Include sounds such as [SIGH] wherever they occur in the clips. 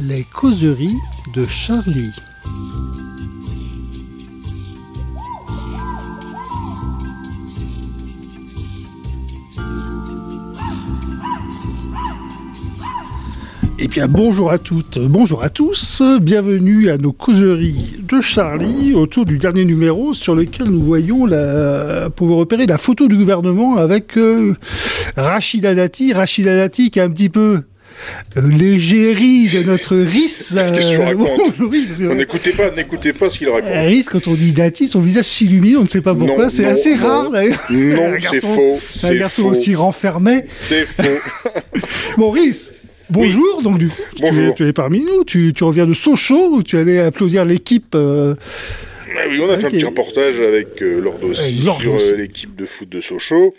Les causeries de Charlie. Eh bien, bonjour à toutes, bonjour à tous, bienvenue à nos causeries de Charlie autour du dernier numéro sur lequel nous voyons, la, pour vous repérer, la photo du gouvernement avec euh, Rachida Dati. Rachida Dati qui est un petit peu l'égérie de notre [LAUGHS] RIS. Tu euh, [LAUGHS] oui, que- On N'écoutez pas, n'écoutez pas ce qu'il raconte. euh, RIS, quand on dit Dati, son visage s'illumine, on ne sait pas pourquoi, c'est assez non. rare d'ailleurs. Non, [LAUGHS] Un c'est faux. Un C'est garçon faux. aussi renfermé. C'est faux. Maurice, bonjour. Donc, du coup, tu, Bonjour. es, tu es parmi nous. Tu, tu reviens de Sochaux où tu allais applaudir l'équipe. euh, Ah oui, on a fait Ok. un petit reportage avec euh, Lordos Avec Lordos. sur euh, l'équipe de foot de Sochaux,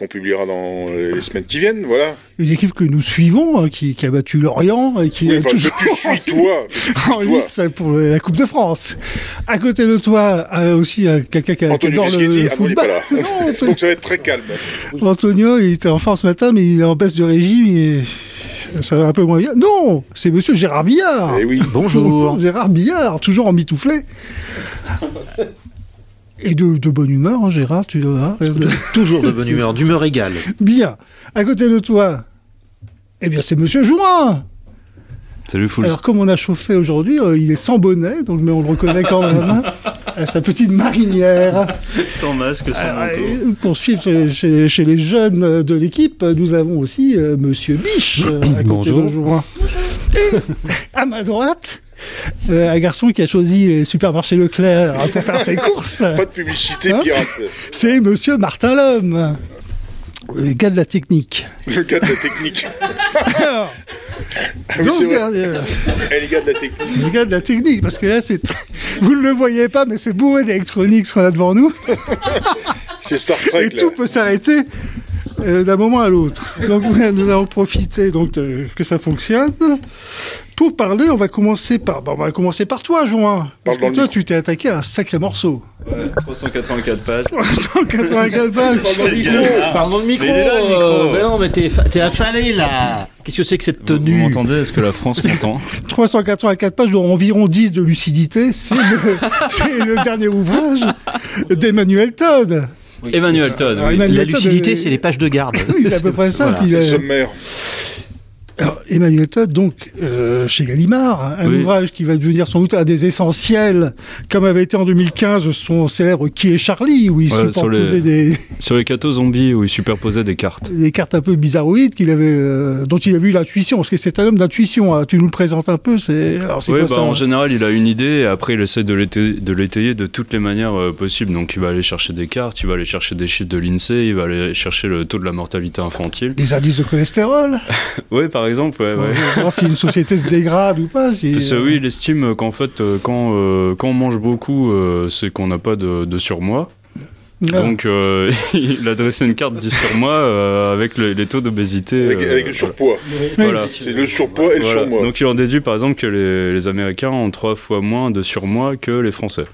qu'on publiera dans les semaines qui viennent. Voilà. une équipe que nous suivons, hein, qui, qui a battu Lorient et qui Oui, est enfin, toujours que tu suis toi. que tu suis [LAUGHS] en toi. lice pour la Coupe de France. À côté de toi, euh, aussi euh, quelqu'un qui, qui adore Fischetti, le ah [LAUGHS] non, [LAUGHS] football. Non, Donc ça va être très calme. Antonio, il était en forme ce matin, mais il est en baisse de régime et ça va un peu moins bien. Non, c'est monsieur Gérard Billard. Eh oui. Bonjour. Gérard Billard, toujours en mitouflé. Et de, de bonne humeur, hein, Gérard, tu vois. Toujours de bonne [LAUGHS] humeur, d'humeur égale. Bien. À côté de toi, eh bien, c'est monsieur Jouin. Salut Fouls. Alors, comme on a chauffé aujourd'hui, euh, il est sans bonnet, donc, mais on le reconnaît quand même. hein, [LAUGHS] à sa petite marinière. Sans masque, sans Ah, manteau. pour suivre chez, chez- chez les jeunes de l'équipe, nous avons aussi euh, Monsieur Biche euh, à côté Bonjour. de Jouin. Et à ma droite, euh, un garçon qui a choisi les supermarchés Leclerc pour faire ses [LAUGHS] courses. Pas de publicité Hein pirate. C'est Monsieur Martin Lhomme, le gars de la technique. Le gars de la technique. [LAUGHS] Alors, Ah oui, c'est Eh, les gars de la technique. le gars de la technique, parce que là, c'est [LAUGHS] vous ne le voyez pas, mais c'est bourré d'électronique ce qu'on a devant nous. C'est Star Trek, Et là. tout peut s'arrêter euh, d'un moment à l'autre. Donc [LAUGHS] nous allons profiter donc de- que ça fonctionne. Pour parler, on va commencer par, bon, on va commencer par toi, Join. Parce que toi, micro. tu t'es attaqué à un sacré morceau. Ouais, 384 pages. [LAUGHS] 184 balles. Parle dans le micro. Le micro. Mais il est là, le micro. euh, mais non, mais t'es fa- t'es affalé là. Qu'est-ce que c'est que cette Vous tenue m'entendez Est-ce que la France m'entend [LAUGHS] 384 pages, dont environ 10 de lucidité. C'est le, c'est le dernier ouvrage d'Emmanuel Todd. Emmanuel Todd, Alors, oui. Emmanuel La lucidité, euh, c'est les pages de garde. [LAUGHS] Oui, c'est à peu près ça. Voilà. C'est sommaire. Alors, Emmanuel Todd, donc, euh, chez Gallimard, un Oui. ouvrage qui va devenir sans doute un des essentiels, comme avait été en 2015 son célèbre Qui est Charlie, où il Ouais, sur superposait les- des, [LAUGHS] Sur les cathos zombies où il superposait des cartes. des cartes un peu bizarroïdes qu'il avait, euh, dont il avait eu l'intuition, parce que c'est un homme d'intuition. hein. Tu nous le présentes un peu, c'est. Oui, bah, ça en hein général, il a une idée et après, il essaie de l'étayer, de toutes les manières euh, possibles. Donc, il va aller chercher des cartes, il va aller chercher des chiffres de l'INSEE, il va aller chercher le taux de la mortalité infantile. Les indices de cholestérol, [LAUGHS] Oui, par exemple, ouais, ouais. voir si une société se dégrade ou pas. Si, Parce que oui, il estime qu'en fait, euh, quand, euh, quand on mange beaucoup, euh, c'est qu'on n'a pas de, de surmoi. Ah. Donc, euh, [LAUGHS] il a dressé une carte du surmoi euh, avec le- les taux d'obésité. Avec, euh, avec le surpoids. Voilà. C'est le surpoids et le Voilà. surmoi. Donc, il en déduit par exemple que les, les Américains ont trois fois moins de surmoi que les Français.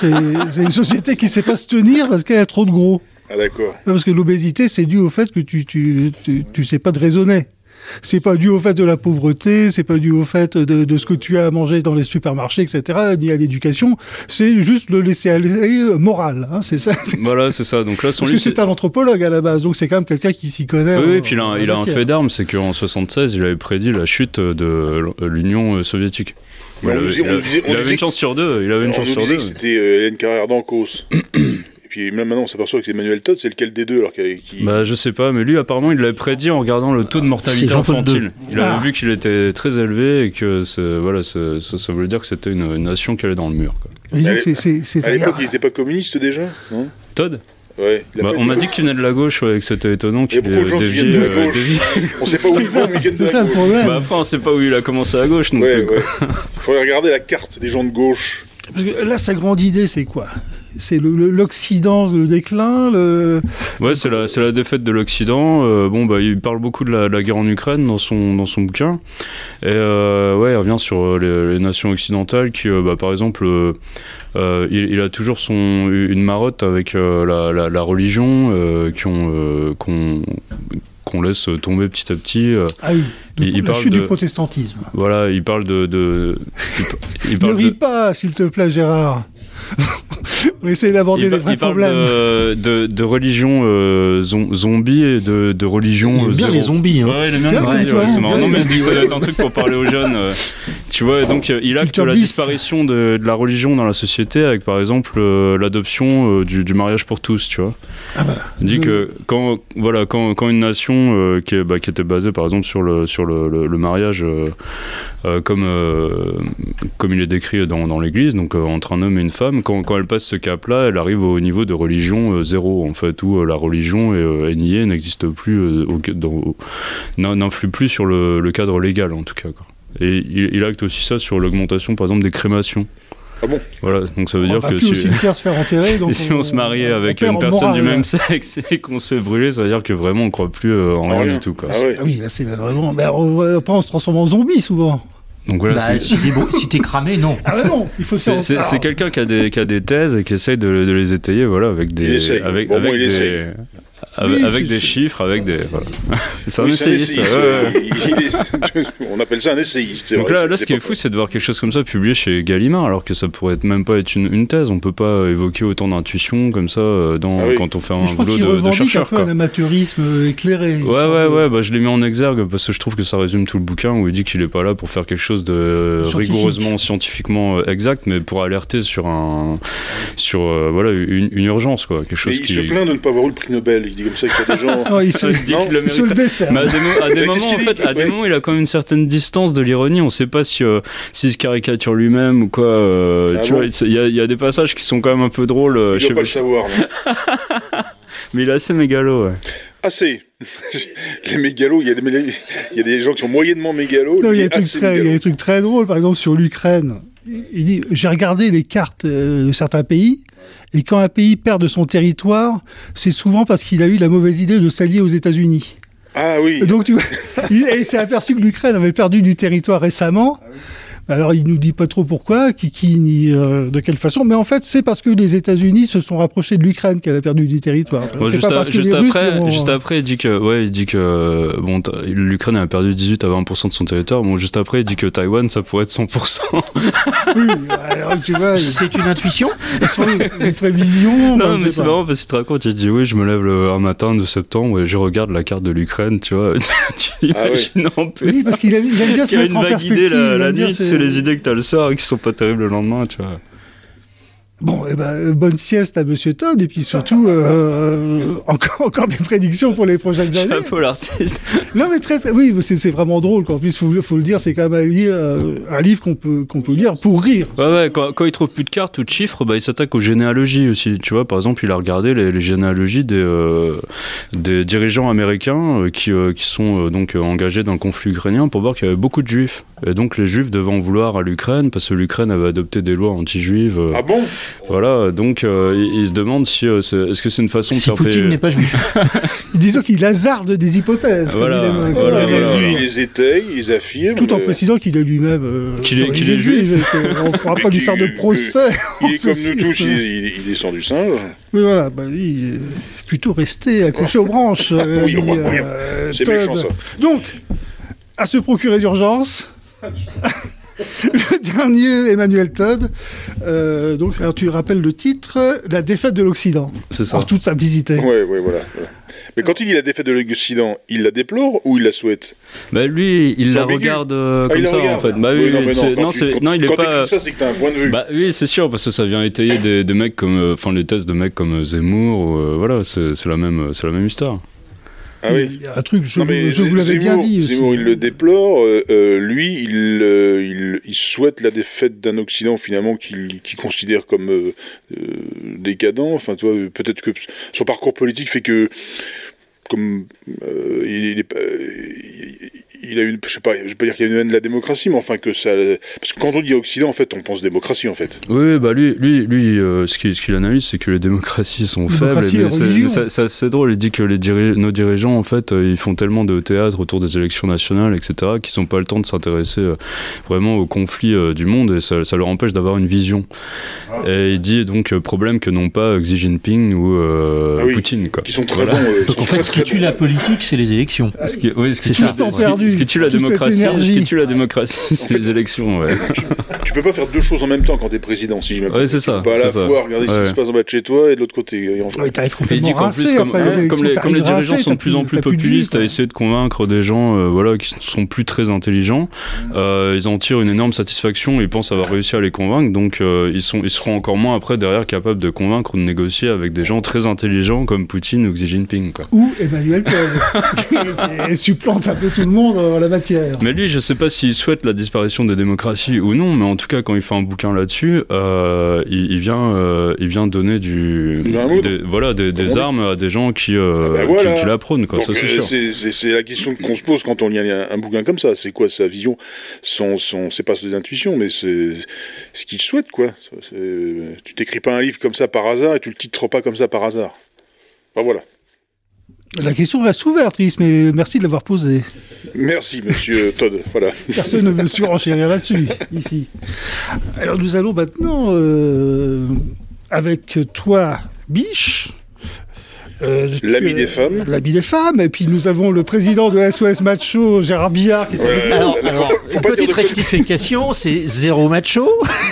c'est c'est une société qui sait pas se tenir parce qu'elle a trop de gros. Ah d'accord. Parce que l'obésité, c'est dû au fait que tu, tu, tu, tu sais pas de raisonner. C'est pas dû au fait de la pauvreté, c'est pas dû au fait de, de ce que tu as à manger dans les supermarchés, etc., ni à l'éducation. C'est juste le laisser aller moral. Hein, c'est ça. Voilà, c'est ça. Donc là, son Parce que livre. c'est- c'est un anthropologue à la base, donc c'est quand même quelqu'un qui s'y connaît. Oui, en- oui, puis il a, un- il a un matière. fait d'armes, c'est qu'en 76, il avait prédit la chute de l'Union soviétique. Il avait, il il une chance sur deux. Il avait une on chance sur disait deux. que c'était euh, Hélène Carrère d'Ancos. [CLEARS THROAT] Et puis même maintenant, on s'aperçoit que c'est Emmanuel Todd, c'est lequel des deux alors qu'il- qui... Bah, je sais pas, mais lui, apparemment, il l'avait prédit en regardant le taux de mortalité infantile. Il avait Ah. vu qu'il était très élevé et que c'est- voilà, c'est- ça, ça voulait dire que c'était une, une nation qui allait dans le mur. quoi. À que c'est- c'est- c'est À l'époque, il n'était pas communiste déjà non? Todd? Ouais. il Bah, On m'a dit qu'il venait de la gauche ouais, et que c'était étonnant Il qu'il ait dévié. de la euh, gauche. dévié. On sait pas où ils vont, mais ils de ça la gauche. Bah, après, on sait pas où il a commencé à gauche non Ouais. Faudrait regarder la carte des gens de gauche. Parce que là, sa grande idée, c'est quoi? C'est le- l'Occident, le, déclin, le... Ouais, c'est la, la défaite de l'Occident. Euh, bon, bah, il parle beaucoup de la, de la guerre en Ukraine dans son, dans son bouquin. Et euh, ouais, il revient sur euh, les, les nations occidentales qui, euh, bah, par exemple, il, il a toujours son, une marotte avec la, la, la religion, qui ont, qu'on- laisse tomber petit à petit. Ah oui, Il- la parle chute de- du protestantisme. voilà, il parle de. de il, il [LAUGHS] Ne ris de- pas, s'il te plaît, Gérard. [LAUGHS] On essaie d'aborder les vrais il parle problèmes. de, de, de religion euh, zom- zombie et de, de religion Il aime euh, bien zéro. les zombies. hein. Ouais, il aime bien Tu les vois, zombies, ouais, c'est marrant. Non, mais je dis que ça doit être un truc pour parler aux jeunes. euh, tu vois, donc euh, il acte la disparition de, de la religion dans la société avec, par exemple, euh, l'adoption euh, du, du mariage pour tous, tu vois. Ah bah, Il dit que quand, voilà, quand, quand une nation euh, qui, est- bah, qui était basée, par exemple, sur le, sur le, le- le mariage, euh, euh, comme, euh, comme il est décrit dans, dans l'Église, donc euh, entre un homme et une femme, quand, quand elle passe ce cap-là, elle arrive au niveau de religion euh, zéro, en fait, où euh, la religion est, euh, est niée, n'existe plus, euh, n'influe plus sur le, le cadre légal, en tout cas. quoi. Et il, il acte aussi ça sur l'augmentation, par exemple, des crémations. Ah bon? Voilà, donc ça veut on dire que si, cimetière se faire enterrer. [LAUGHS] Donc et si on, se marie avec une personne du même sexe [LAUGHS] et qu'on se fait brûler, ça veut dire que vraiment on croit plus en Ah, rien rien. du tout. Quoi. Ah. Ah oui, là c'est vraiment. Ben, on, après, on se transforme en zombie souvent. Donc voilà, Bah, c'est- si t'es si cramé, non. Ah bah non, il faut c'est c'est- quelqu'un qui a des qui a des thèses et qui essaye de, de les étayer, voilà, avec Il des essaye. avec Bon, bon, avec il des essaye. Avec, Oui, avec c'est- des chiffres, avec des voilà. [LAUGHS] c'est un Oui, c'est un essayiste. [LAUGHS] On appelle ça un essayiste. Donc vrai, là, là, ce qui est fou, c'est de voir quelque chose comme ça publié chez Gallimard, alors que ça pourrait être même pas être une, une thèse. On peut pas évoquer autant d'intuitions comme ça euh, dans, Ah oui. quand on fait un je crois boulot qu'il de, de revendique un chercheur. peu un amateurisme euh, éclairé. Ouais, ouais, ouais, bah, je l'ai mis en exergue parce que je trouve que ça résume tout le bouquin où il dit qu'il est pas là pour faire quelque chose de Scientifique. rigoureusement scientifiquement euh, exact, mais pour alerter sur un, sur, euh, voilà, une, une urgence, quoi. Quelque Mais chose il se plaint de ne pas avoir eu le prix Nobel. Il dit comme ça qu'il y a des gens. [LAUGHS] Non, il se, le il se mérite. le dessert. Mais à des, mo- à des moments, en fait, à des Ouais. moments, il a quand même une certaine distance de l'ironie. On sait pas si, euh, s'il se caricature lui-même ou quoi. euh, Ah tu bon vois, il y, a, il y a des passages qui sont quand même un peu drôles. euh, Il je doit sais pas pas, le savoir. [LAUGHS] mais il est assez mégalo, ouais. Assez. [LAUGHS] Les mégalos, il y, a des, mé- il y a des gens qui sont moyennement mégalos. Non, il y a des trucs très drôles, par exemple sur l'Ukraine. Il dit J'ai regardé les cartes euh, de certains pays, et quand un pays perd de son territoire, c'est souvent parce qu'il a eu la mauvaise idée de s'allier aux États-Unis. Ah oui. Donc, tu vois, [LAUGHS] il il s'est aperçu que l'Ukraine avait perdu du territoire récemment. Alors, il nous dit pas trop pourquoi, qui, qui ni euh, de quelle façon, mais en fait, c'est parce que les États-Unis se sont rapprochés de l'Ukraine qu'elle a perdu du territoire. Bon, c'est juste, pas a- parce que juste les Russes après, ont- juste après, il dit que, ouais, il dit que bon, t- l'Ukraine a perdu 18 à 20% de son territoire. Bon, juste après, il dit que Taïwan, ça pourrait être 100%. Oui, [LAUGHS] alors, tu vois, C'est une intuition ils sont les prévisions. non, ben, mais c'est marrant parce qu'il te raconte, il dit, oui, je me lève le, un matin de septembre et je regarde la carte de l'Ukraine, tu vois. [LAUGHS] tu Ah imagines en paix. Oui, parce qu'il aime, bien se qu'il y a mettre une en perspective. idée la, il la aime bien nuit, les idées que t'as le soir et qui sont pas terribles le lendemain, tu vois. Bon, eh ben, euh, bonne sieste à Monsieur Todd, et puis surtout, euh, encore, encore des prédictions pour les prochaines années. Chapeau l'artiste. Non, mais très, très oui, c'est vraiment drôle. En plus, faut, faut le dire, c'est quand même un, li- euh, un livre qu'on peut, qu'on peut lire pour rire. Ouais, ouais, quand, quand il trouve plus de cartes ou de chiffres, bah, il s'attaque aux généalogies aussi. Tu vois, par exemple, il a regardé les, les généalogies des, euh, des dirigeants américains euh, qui, euh, qui sont euh, donc euh, engagés dans le conflit ukrainien pour voir qu'il y avait beaucoup de juifs. Et donc, les juifs devaient en vouloir à l'Ukraine parce que l'Ukraine avait adopté des lois anti-juives. euh, Ah bon? Voilà, donc euh, il, il se demande si euh, c'est- est-ce que c'est une façon de Si faire Poutine n'est pas juif. [LAUGHS] [LAUGHS] Disons qu'il hasarde des hypothèses. comme Voilà, il voilà, comme il aime voilà. dire. Il les étaye, il les affirme. Tout en euh, précisant qu'il est lui-même. euh, Qu'il est- qu'il d'origine est juif. qu'on [LAUGHS] ne pourra pas lui faire de procès. Il est comme nous tous, il, descend du singe. Mais voilà, bah, lui, il est plutôt resté accroché aux branches. euh, Oui, C'est méchant ça. Donc, à se procurer d'urgence. Le dernier Emmanuel Todd. Euh, donc, alors, tu rappelles le titre La défaite de l'Occident. C'est ça. En toute simplicité. Ouais, ouais, voilà. voilà. Mais quand il dit la défaite de l'Occident, il la déplore ou il la souhaite? Bah lui, il la ambigu. regarde euh, Ah, comme ça regarde. en fait. Bah oui, Oui, non, non, quand non, tu- quand- non, il est quand pas. ça, c'est que t'as un point de vue. Bah oui, c'est sûr, parce que ça vient étayer des, des mecs comme, euh, enfin les thèses de mecs comme Zemmour, ou, euh, voilà, c'est la même, c'est la même histoire. Ah oui. Un truc, je, Non, mais je vous l'avais bien dit. Zemmour, il le déplore. euh, euh, lui, il, euh, il, il souhaite la défaite d'un Occident finalement qu'il considère comme euh, décadent. Enfin, toi, peut-être que son parcours politique fait que, comme euh, il, il est pas- il a une, je sais pas, je vais pas dire qu'il y a une haine de la démocratie, mais enfin que ça, parce que quand on dit Occident, en fait, on pense démocratie, en fait. Oui, bah lui, lui, lui, euh, ce qu'il ce analyse, c'est que les démocraties sont Démocratie faibles. c'est- c'est drôle. Il dit que les diri- nos dirigeants, en fait, euh, ils font tellement de théâtre autour des élections nationales, etc., qu'ils n'ont pas le temps de s'intéresser euh, vraiment aux conflits euh, du monde et ça, ça leur empêche d'avoir une vision. Et il dit donc problème que n'ont pas Xi Jinping ou euh, Ah oui. Poutine, quoi. Qui sont très Voilà. bons. euh, qui Donc sont en fait, très, ce qui très tue la politique, c'est les élections. Ce qui, oui, ce qui ce qui- perdu. ce qui tue la démocratie, ce qui tue la démocratie, c'est les élections. Ouais. [LAUGHS] Tu peux pas faire deux choses en même temps quand t'es président, si j'ai bien Ouais, c'est ça, Tu peux pas à la fois regarder ce qui se passe en bas de chez toi et de l'autre côté. Oui, t'arrives complètement dit qu'en plus, rincé comme, après les comme les, comme les dirigeants rincé, sont de plus en plus populistes à essayer de convaincre des gens euh, voilà, qui sont plus très intelligents, euh, ils en tirent une énorme satisfaction, ils pensent avoir réussi à les convaincre, donc euh, ils, sont, ils seront encore moins après derrière capables de convaincre ou de négocier avec des gens très intelligents comme Poutine ou Xi Jinping. Quoi. Ou Emmanuel Todd, qui supplante un peu tout le monde en la matière. Mais lui, je sais pas s'il souhaite la disparition des démocraties ou non, mais en tout cas, quand il fait un bouquin là-dessus, euh, il, il vient, euh, il vient donner du, des, voilà, des, armes à des gens qui, euh, Ah bah voilà. qui, qui la prônent, quoi, Donc, ça c'est euh, sûr. c'est- la question qu'on se pose quand on lit un, un bouquin comme ça. C'est quoi sa vision? Son, son, C'est pas ses intuitions, mais c'est ce qu'il souhaite, quoi. C'est- Tu t'écris pas un livre comme ça par hasard et tu le titres pas comme ça par hasard. Enfin, voilà. La question reste ouverte, Chris, mais merci de l'avoir posée. Merci, monsieur [LAUGHS] Todd. Voilà. Personne ne veut surenchérir là-dessus, [LAUGHS] ici. Alors nous allons maintenant, euh, avec toi, Biche. Euh, L'ami es- des femmes. L'ami des femmes. Et puis nous avons le président de SOS Macho, Gérard Billard, qui est avec Ouais. nous. Alors, alors, faut pas petite rectification, c'est zéro macho.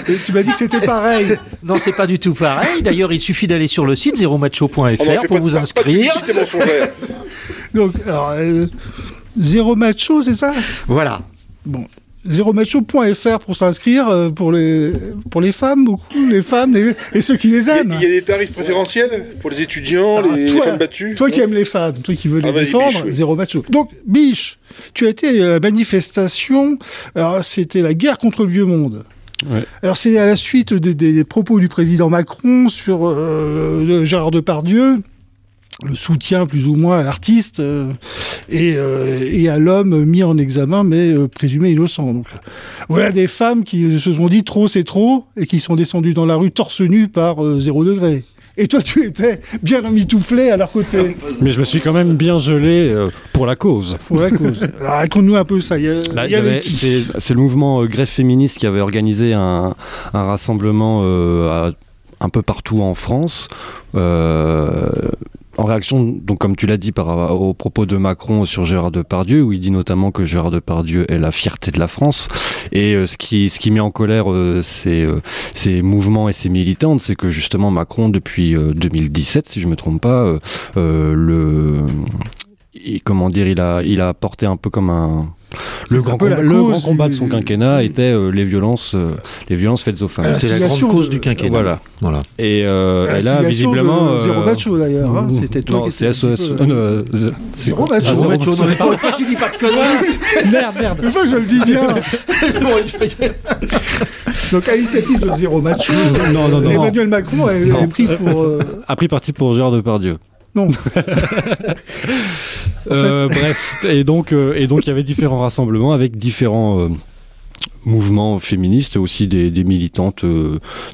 Et tu m'as dit que c'était pareil. [LAUGHS] Non, c'est pas du tout pareil. D'ailleurs, il suffit d'aller sur le site Oh non, zéromacho.fr fais pour vous inscrire. Donc, alors, euh, Zéro macho, c'est ça? Voilà. Bon. Zéromacho.fr pour s'inscrire euh, pour les, pour les femmes, beaucoup, les femmes les- et ceux qui les Il y, a- aiment. il y a des tarifs préférentiels pour les étudiants, Alors, les, les toi- femmes battues. Toi qui aimes les femmes, toi qui veux les Ah, défendre, Biche, oui. zéro macho. Donc, Biche, tu as été à la manifestation, alors c'était la guerre contre le vieux monde. Ouais. Alors c'est à la suite des, des- des propos du président Macron sur euh, Gérard Depardieu, le soutien plus ou moins à l'artiste euh, et, euh, et à l'homme mis en examen mais euh, présumé innocent. Donc voilà des femmes qui se sont dit trop c'est trop et qui sont descendues dans la rue torse nu par euh, zéro degré. Et toi tu étais bien emmitouflé à leur côté. Mais je me suis quand même bien gelé euh, pour la cause. Pour la cause. Alors, Raconte-nous un peu ça. Il y, a- Bah, c'est c'est le mouvement euh, Grève féministe qui avait organisé un, un rassemblement euh, à- un peu partout en France. En réaction, donc comme tu l'as dit, par, au propos de Macron sur Gérard Depardieu, où il dit notamment que Gérard Depardieu est la fierté de la France. Et euh, ce, qui, ce qui met en colère euh, ces, euh, ces mouvements et ces militantes, c'est que justement Macron, depuis euh, 2017, si je me trompe pas, le, comment dire, il a porté un peu comme un le grand, le grand combat de son quinquennat était euh, les violences, euh, les violences faites aux femmes. À la C'est la grande cause de- du quinquennat. Voilà. Voilà. Et, euh, À et là, visiblement, Zéro euh, macho d'ailleurs. hein. C'était toi c'est SOS. peu- euh, euh, z- c'est Zéro macho. Ah, Zéro macho, non, mais pour une fois que tu dis pas de [LAUGHS] conneries. Merde, merde. Une fois que je le dis bien. [LAUGHS] Donc à l'initiative de Zéro Macho, Non, non, non. Emmanuel Macron est, Non. est pris pour. euh, A pris parti pour Gérard Depardieu. Non. [LAUGHS] Euh, bref, et donc, euh, et donc il y avait différents rassemblements avec différents euh, mouvements féministes, aussi des, des militantes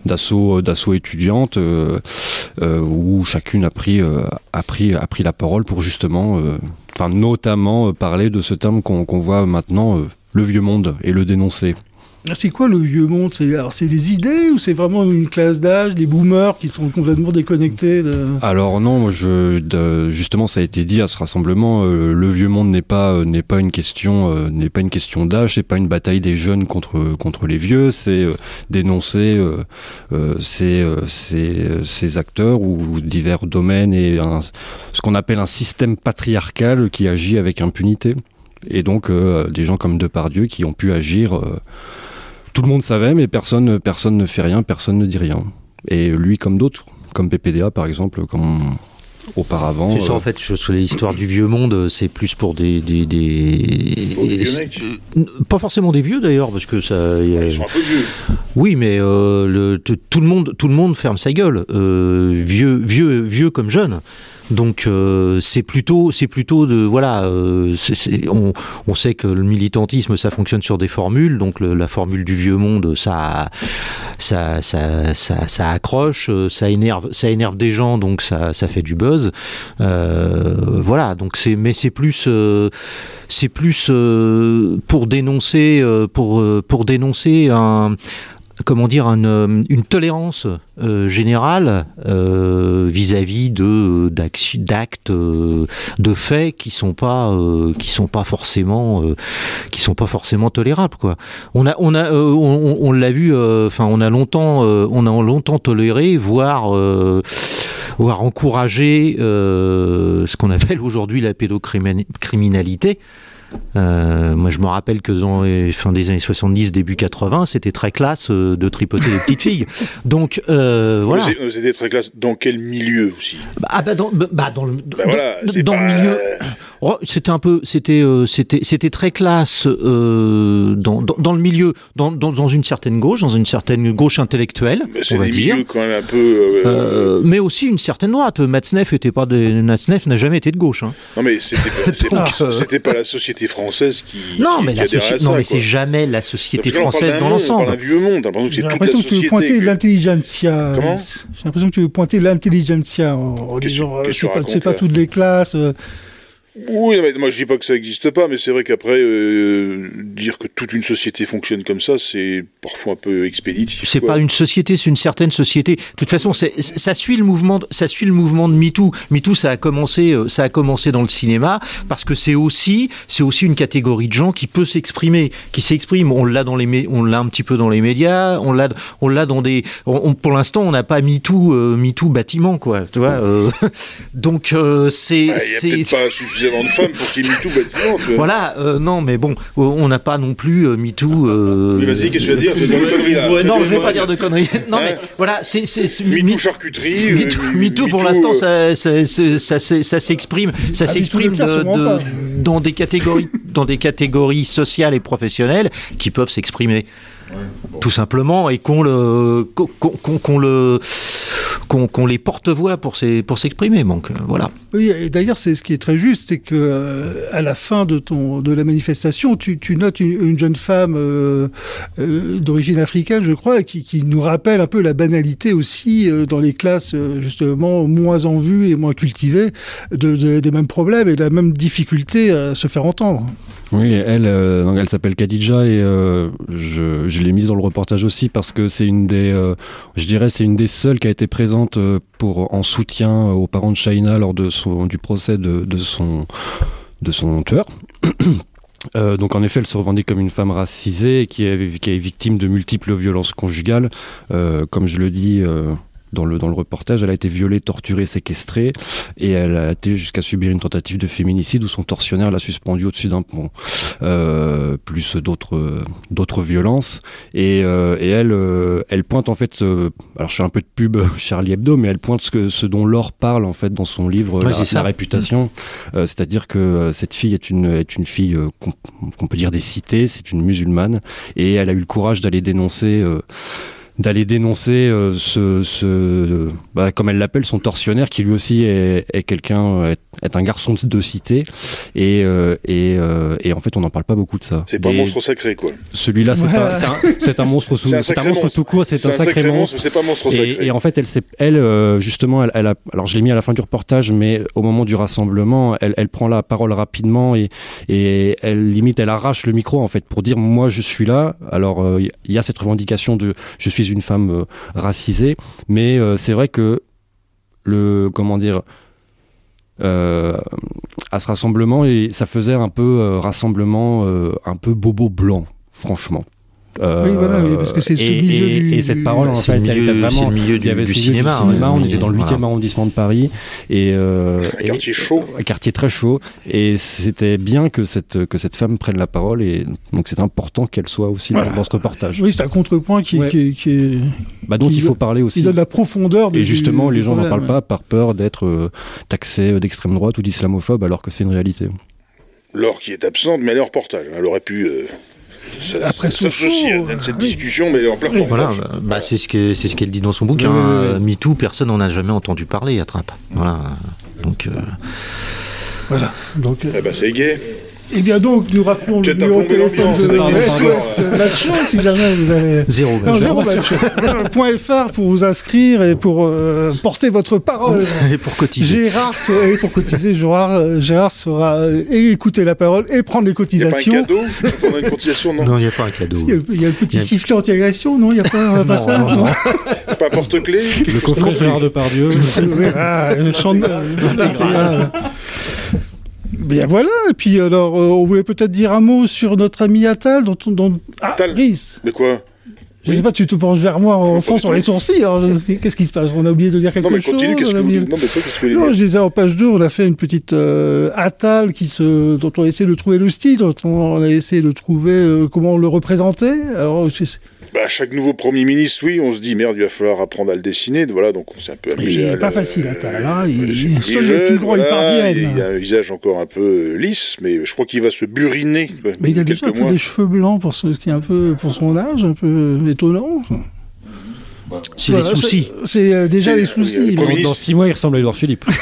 d'assaut, d'assaut étudiantes, où chacune a pris, a pris, a pris la parole pour justement, enfin notamment parler de ce terme qu'on voit maintenant, le vieux monde, et le dénoncer. C'est quoi le vieux monde? C'est alors c'est les idées ou c'est vraiment une classe d'âge, les boomers qui sont complètement déconnectés. Alors non, justement, ça a été dit à ce rassemblement. euh, le vieux monde n'est pas euh, n'est pas une question euh, n'est pas une question d'âge, c'est pas une bataille des jeunes contre contre les vieux. C'est euh, dénoncer ces, ces ces acteurs ou divers domaines et ce qu'on appelle un système patriarcal qui agit avec impunité. Et donc des gens comme Depardieu qui ont pu agir. Euh, tout le monde savait, mais personne personne ne fait rien, personne ne dit rien. Et lui comme d'autres comme PPDA par exemple, comme auparavant. C'est ça, euh, en fait, je- sur l'histoire du vieux monde, c'est plus pour des. des, des- Pour des vieux mecs. Euh, Pas forcément des vieux d'ailleurs, parce que ça. a- Ils sont un peu vieux. Oui, mais euh, le, tout, le monde, tout le monde ferme sa gueule, euh, vieux, vieux, vieux comme jeune. Donc euh, c'est plutôt, c'est plutôt de voilà. euh, on, on sait que le militantisme ça fonctionne sur des formules. Donc la formule du vieux monde, ça, ça, ça, ça, accroche, euh, ça énerve, ça énerve des gens, donc ça, ça fait du buzz. Voilà. Donc c'est, mais c'est plus, c'est plus pour dénoncer, pour pour dénoncer un comment dire, une, euh, une tolérance euh, générale euh, vis-à-vis d'actes, de faits qui sont pas qui sont pas forcément qui sont pas forcément tolérables quoi. On a on a on, on l'a vu, enfin on a longtemps on a longtemps toléré, voire voire encouragé ce qu'on appelle aujourd'hui la pédocriminalité. Euh, moi, je me rappelle que dans les fins des années 70, début 80, c'était très classe euh, de tripoter les petites filles. Donc, euh, voilà. Euh, C'était très classe. Dans quel milieu aussi? Ah bah dans, bah dans le, Bah voilà, dans, pas- le milieu, Oh, c'était un peu, c'était, euh, c'était, c'était très classe euh, dans, dans, dans le milieu, dans, dans, une certaine gauche, dans une certaine gauche intellectuelle, C'est des dire. milieux quand même un peu. euh, Euh, mais aussi une certaine droite. Matzneff était pas n'a jamais été de gauche. Hein. Non mais c'était pas, [LAUGHS] euh, pas la société française qui. Non, qui- mais qui la adhérait à société, ça, non, mais quoi. c'est jamais la société française dans monde, On l'ensemble. parle d'un vieux monde. J'ai c'est toute la l'impression que tu veux pointer que- l'intelligentsia. Comment J'ai l'impression que tu veux pointer l'intelligentsia en, en Qu'est-ce disant que- euh, qu'est-ce que c'est pas, toutes les classes. Oui, mais moi je dis pas que ça n'existe pas, mais c'est vrai qu'après euh, dire que toute une société fonctionne comme ça, c'est parfois un peu expéditif. C'est pas une société, c'est une certaine société. De toute façon, ça suit le mouvement, de- ça suit le mouvement de MeToo. MeToo, ça a commencé, euh, ça a commencé dans le cinéma parce que c'est aussi, c'est aussi une catégorie de gens qui peut s'exprimer, qui s'exprime. On l'a dans les, on l'a un petit peu dans les médias, on l'a, on l'a dans des. on- on- pour l'instant, on n'a pas MeToo, euh, MeToo bâtiment, quoi. Tu vois. euh, [LAUGHS] donc c'est, Ah, c'est, suffisamment de femmes pour qu'il y ait bâtiment. vois. voilà, euh, non, mais bon, on n'a pas non plus euh, MeToo. euh, Mais vas-y, qu'est-ce que tu vas dire? Dire une connerie, là. Ouais, non, je vais une pas dire de conneries. [LAUGHS] Non, Hein? mais voilà, c'est c'est c'est- MeToo Me- charcuterie. MeToo, euh, MeToo, pour MeToo, l'instant, euh, ça, ça, ça, ça, ça- s'exprime, ça Ah, s'exprime MeToo, pire, de- de- dans des catégories, dans des catégories sociales et professionnelles qui peuvent s'exprimer. Tout simplement, et qu'on le, qu'on, qu'on- qu'on le, qu'on, qu'on les porte-voix pour, pour s'exprimer. Donc, euh, voilà. Oui, et d'ailleurs, c'est ce qui est très juste, c'est que euh, à la fin de ton de la manifestation, tu, tu notes une, une jeune femme euh, euh, d'origine africaine, je crois, qui, qui nous rappelle un peu la banalité aussi euh, dans les classes justement moins en vue et moins cultivées de, de- des mêmes problèmes et de la même difficulté à se faire entendre. Oui, elle, euh, elle s'appelle Khadija et euh, je, l'ai mise dans le reportage aussi parce que c'est une des, euh, je dirais, c'est une des seules qui a été présente pour en soutien aux parents de Shaina lors de son, du procès de, de son, de son tueur. [CLEARS THROAT] Donc en effet, elle se revendique comme une femme racisée qui est, qui est victime de multiples violences conjugales. Comme je le dis dans, le, dans le reportage, elle a été violée, torturée, séquestrée et elle a été jusqu'à subir une tentative de féminicide où son tortionnaire l'a suspendue au-dessus d'un pont. Euh, plus d'autres d'autres violences. Et, euh, et elle, euh, elle pointe en fait, euh, alors je fais un peu de pub [LAUGHS] Charlie Hebdo, mais elle pointe ce, que, ce dont Laure parle en fait dans son livre Ouais, La. La réputation. Euh, C'est-à-dire que euh, cette fille est une, est une fille euh, qu'on qu'on peut dire des cités, c'est une musulmane, et elle a eu le courage d'aller dénoncer. Euh, d'aller dénoncer euh, ce, ce bah, comme elle l'appelle son tortionnaire qui lui aussi est, est quelqu'un est, est un garçon de cité et, euh, et, euh, et en fait on n'en parle pas beaucoup de ça C'est pas un monstre sacré, quoi. celui-là c'est Ouais. pas c'est un, un monstre sous- [LAUGHS] C'est un un sacré monstre tout court c'est un sacré monstre c'est pas un monstre sacré. et, et en fait, elle, elle euh, justement, elle, elle a, alors je l'ai mis à la fin du reportage, mais au moment du rassemblement, elle, elle prend la parole rapidement et, et elle limite, elle arrache le micro en fait pour dire moi je suis là. Alors euh, il y a cette revendication de je suis une femme euh, racisée, mais euh, c'est vrai que le comment dire. euh, à ce rassemblement et ça faisait un peu rassemblement un peu bobo blanc franchement Euh, Oui, voilà, oui, parce que c'est ce et, milieu et- du- et cette parole en C'est fait le elle milieu, était vraiment le milieu il y avait du, ce du milieu cinéma. cinéma, on était dans le 8e Voilà. arrondissement de Paris et euh, Un quartier et- chaud. un quartier très chaud et c'était bien que cette que cette femme prenne la parole et donc c'est important qu'elle soit aussi Voilà. dans, ce reportage. Oui, c'est un contrepoint qui, Ouais. qui, qui, est- Bah donc Qui il faut parler qui aussi. donne la profondeur de, Et justement, du- les gens n'en parlent pas par peur d'être euh, taxés d'extrême droite ou d'islamophobe alors que c'est une réalité. Laure qui est absente, mais elle est en reportage. Elle aurait pu euh, Après s'associer à cette oui. discussion, mais elle est en plein Oui, Voilà, bah, bah, c'est ce que c'est ce qu'elle dit dans son bouquin. Oui, oui, oui. Euh, MeToo, personne n'en a jamais entendu parler, attrape. Voilà. Donc, euh, Voilà. Donc, euh, Eh ben, c'est gay. Eh bien donc, nous rappelons le numéro de téléphone de SOS Match si jamais vous avez... [LAUGHS] zéro. Non, zéro match. Point .fr pour vous inscrire et pour euh, porter votre parole. Et pour cotiser. Gérard, et pour cotiser, Gérard, euh, Gérard sera euh, et écouter la parole et prendre les Il n'y a pas un cotisations. cadeau quand on a une cotisation, non Non, il n'y a pas un cadeau. Il y, a le, il y a le petit a- sifflet anti-agression, non Il n'y a pas, on a pas ça non, non Pas un porte-clés Le coffret Gérard Depardieu. Oui, [LAUGHS] ah, le chant de- l'intégral. Bien voilà, et puis alors, euh, on voulait peut-être dire un mot sur notre ami Attal, dont on... Dont... Ah, Attal. Brice, Mais quoi? Je sais pas, tu te penches vers moi en fond sur les sourcils, [LAUGHS] je- qu'est-ce qui se passe? On a oublié de dire quelque Non, mais chose continue, qu'est-ce on que vous oublié- Non, mais toi, qu'est-ce que Non, je disais en page 2, on a fait une petite euh, Attal qui se, dont on a essayé de trouver le style, dont on a essayé de trouver euh, comment le représenter. Alors, Bah, chaque nouveau Premier ministre, oui, on se dit, merde, il va falloir apprendre à le dessiner. Voilà, donc on s'est un peu amusé Il est à pas le- facile, Attal, hein, il- il- les jeune, plus grands y voilà, parviennent. Il a un visage encore un peu lisse, mais je crois qu'il va se buriner. mais il a déjà un peu des cheveux blancs pour ce qui est un peu pour son âge, un peu étonnant. C'est Voilà, les soucis. c'est- euh, déjà C'est- les oui, soucis. Dans. 6 mois, il ressemble à Edouard Philippe. [LAUGHS]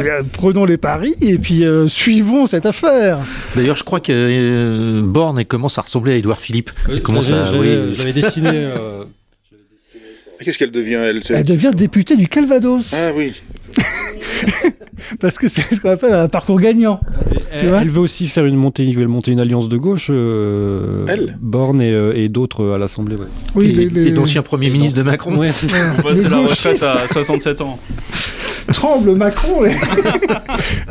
Euh, Prenons les paris et puis euh, suivons cette affaire. D'ailleurs, je crois que euh, Borne commence à ressembler à Édouard Philippe. Il commence à- oui, J'avais dessiné. euh, Qu'est-ce qu'elle devient, elle Elle devient députée du Calvados Ah oui. [LAUGHS] [LAUGHS] parce que c'est ce qu'on appelle un parcours gagnant. Elle, vois elle veut aussi faire une montée, il veut monter une alliance de gauche. euh, Elle Borne et, euh, et d'autres à l'Assemblée. Ouais. Oui, et, les, les- et d'ancien Premier ministre de Macron. Ouais. [LAUGHS] On passe la retraite à 67 ans. [LAUGHS] tremble Macron. Les,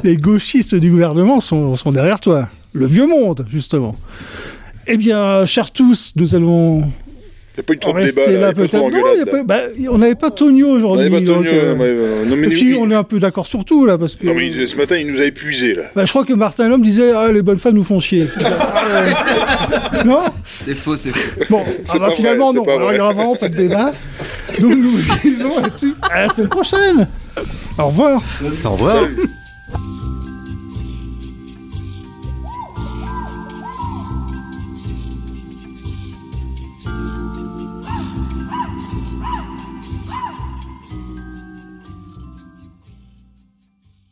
les gauchistes du gouvernement sont, sont derrière toi. Le vieux monde, justement. Eh bien, chers tous, nous allons n'y a pas eu trop de débat, là, là il y a pas trop peut-être. Non, il y a d'engueulade. pas- bah, on n'avait pas Tonio On aujourd'hui. n'avait pas donc, Tonio, euh, ouais, ouais, non, mais et puis, on est un peu d'accord sur tout, là, parce que... Non, mais ce matin, il nous a épuisés, là. Bah, je crois que Martin Lhomme disait ah, les bonnes femmes nous font chier. [LAUGHS] Euh, non C'est faux, c'est faux. Bon, ah bah, finalement, vrai, non. pas Alors, il n'y vrai. aura vraiment pas de débat. Donc, nous vous disons là-dessus à la semaine prochaine. Au revoir. Au revoir. Salut.